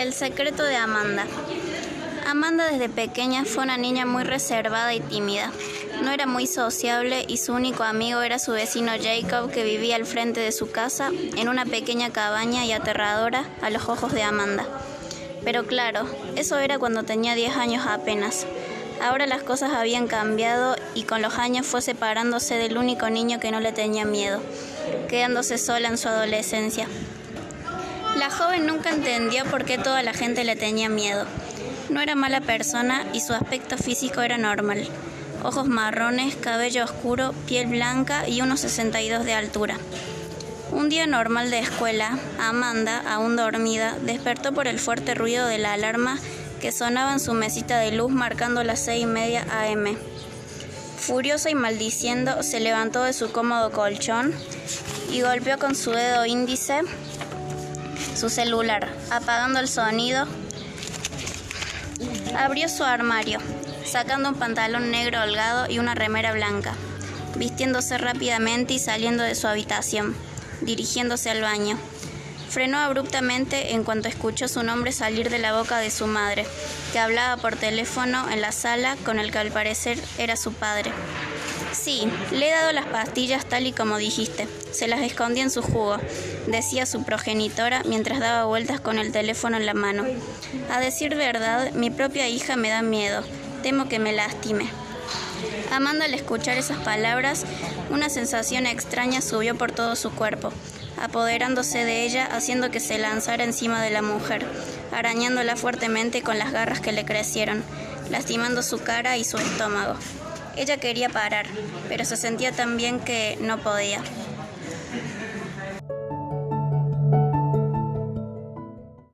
El secreto de Amanda. Amanda desde pequeña fue una niña muy reservada y tímida. No era muy sociable y su único amigo era su vecino Jacob que vivía al frente de su casa en una pequeña cabaña y aterradora a los ojos de Amanda. Pero claro, eso era cuando tenía 10 años apenas. Ahora las cosas habían cambiado y con los años fue separándose del único niño que no le tenía miedo, quedándose sola en su adolescencia. La joven nunca entendió por qué toda la gente le tenía miedo. No era mala persona y su aspecto físico era normal. Ojos marrones, cabello oscuro, piel blanca y unos 62 de altura. Un día normal de escuela, Amanda, aún dormida, despertó por el fuerte ruido de la alarma que sonaba en su mesita de luz marcando las seis y media AM. Furiosa y maldiciendo, se levantó de su cómodo colchón y golpeó con su dedo índice su celular, apagando el sonido. Abrió su armario, sacando un pantalón negro holgado y una remera blanca, vistiéndose rápidamente y saliendo de su habitación, dirigiéndose al baño. Frenó abruptamente en cuanto escuchó su nombre salir de la boca de su madre, que hablaba por teléfono en la sala con el que al parecer era su padre. Sí, le he dado las pastillas tal y como dijiste. Se las escondí en su jugo, decía su progenitora mientras daba vueltas con el teléfono en la mano. A decir verdad, mi propia hija me da miedo. Temo que me lastime. Amanda al escuchar esas palabras, una sensación extraña subió por todo su cuerpo, apoderándose de ella, haciendo que se lanzara encima de la mujer, arañándola fuertemente con las garras que le crecieron, lastimando su cara y su estómago. Ella quería parar, pero se sentía tan bien que no podía.